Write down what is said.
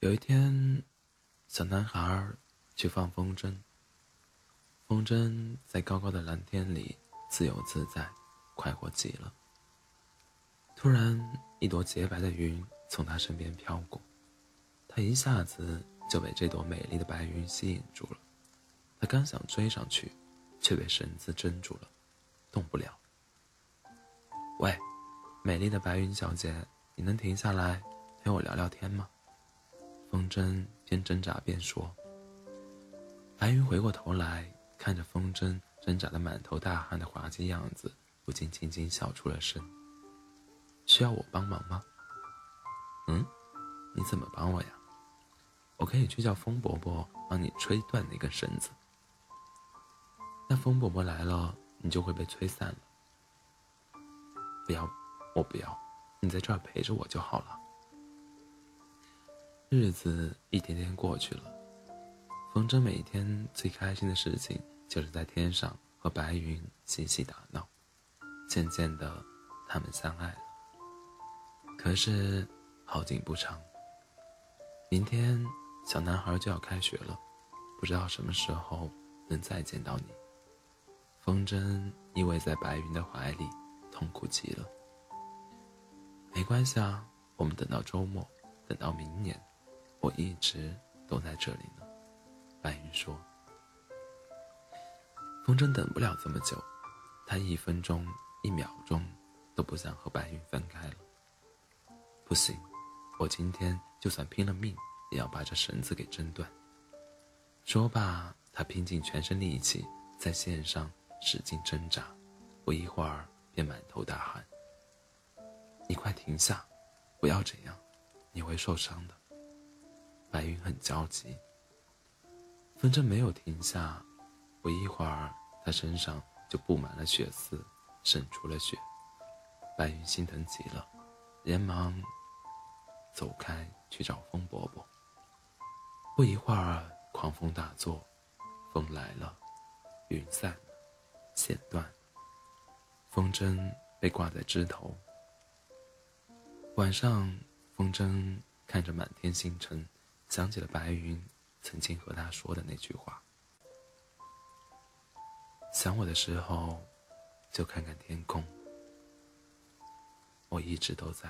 有一天，小男孩去放风筝。风筝在高高的蓝天里自由自在，快活极了。突然，一朵洁白的云从他身边飘过，他一下子就被这朵美丽的白云吸引住了。他刚想追上去，却被绳子挣住了，动不了。喂，美丽的白云小姐，你能停下来陪我聊聊天吗？风筝边挣扎边说：“白云回过头来看着风筝挣扎的满头大汗的滑稽样子，不禁轻轻笑出了声。需要我帮忙吗？嗯，你怎么帮我呀？我可以去叫风伯伯帮你吹断那根绳子。那风伯伯来了，你就会被吹散了。不要，我不要，你在这儿陪着我就好了。”日子一天天过去了，风筝每天最开心的事情就是在天上和白云嬉戏打闹。渐渐的，他们相爱了。可是好景不长，明天小男孩就要开学了，不知道什么时候能再见到你。风筝依偎在白云的怀里，痛苦极了。没关系啊，我们等到周末，等到明年。我一直都在这里呢，白云说。风筝等不了这么久，他一分钟、一秒钟都不想和白云分开了。不行，我今天就算拼了命也要把这绳子给挣断。说罢，他拼尽全身力气在线上使劲挣扎，不一会儿便满头大汗。你快停下，不要这样，你会受伤的。白云很焦急，风筝没有停下，不一会儿，他身上就布满了血丝，渗出了血。白云心疼极了，连忙走开去找风伯伯。不一会儿，狂风大作，风来了，云散，线断，风筝被挂在枝头。晚上，风筝看着满天星辰。想起了白云曾经和他说的那句话：“想我的时候，就看看天空。”我一直都在。